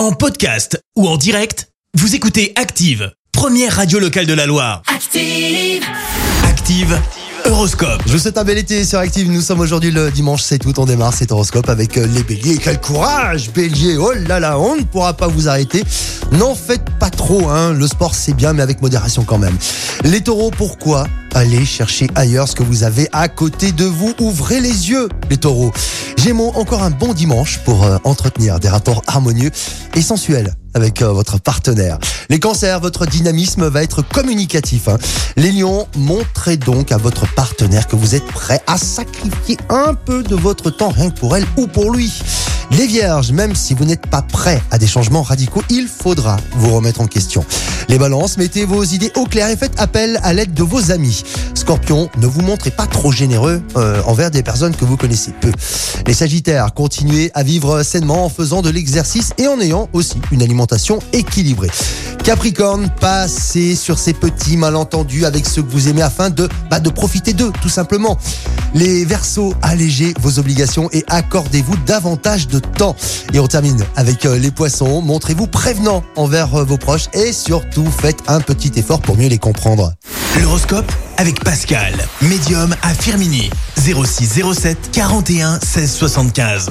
En podcast ou en direct, vous écoutez Active, première radio locale de la Loire. Active. Active, Horoscope. Je vous souhaite un bel été sur Active. Nous sommes aujourd'hui le dimanche 7 août. On démarre cet horoscope avec euh, les béliers. Quel courage, bélier. Oh là là, on ne pourra pas vous arrêter. N'en faites pas trop, hein. Le sport, c'est bien, mais avec modération quand même. Les taureaux, pourquoi Allez chercher ailleurs ce que vous avez à côté de vous. Ouvrez les yeux, les taureaux. Gémeaux, encore un bon dimanche pour euh, entretenir des rapports harmonieux et sensuels avec euh, votre partenaire. Les cancers, votre dynamisme va être communicatif. hein. Les lions, montrez donc à votre partenaire que vous êtes prêt à sacrifier un peu de votre temps rien que pour elle ou pour lui. Les vierges, même si vous n'êtes pas prêt à des changements radicaux, il faudra vous remettre en question. Les balances, mettez vos idées au clair et faites appel à l'aide de vos amis. Scorpion, ne vous montrez pas trop généreux euh, envers des personnes que vous connaissez peu. Les sagittaires, continuez à vivre sainement en faisant de l'exercice et en ayant aussi une alimentation équilibrée. Capricorne, passez sur ces petits malentendus avec ceux que vous aimez afin de, bah, de profiter d'eux, tout simplement. Les Verseaux, allégez vos obligations et accordez-vous davantage de temps. Et on termine avec euh, les Poissons. Montrez-vous prévenant envers euh, vos proches et surtout faites un petit effort pour mieux les comprendre. L'horoscope avec Pascal, médium à Firmini. 06 07 41 16 75.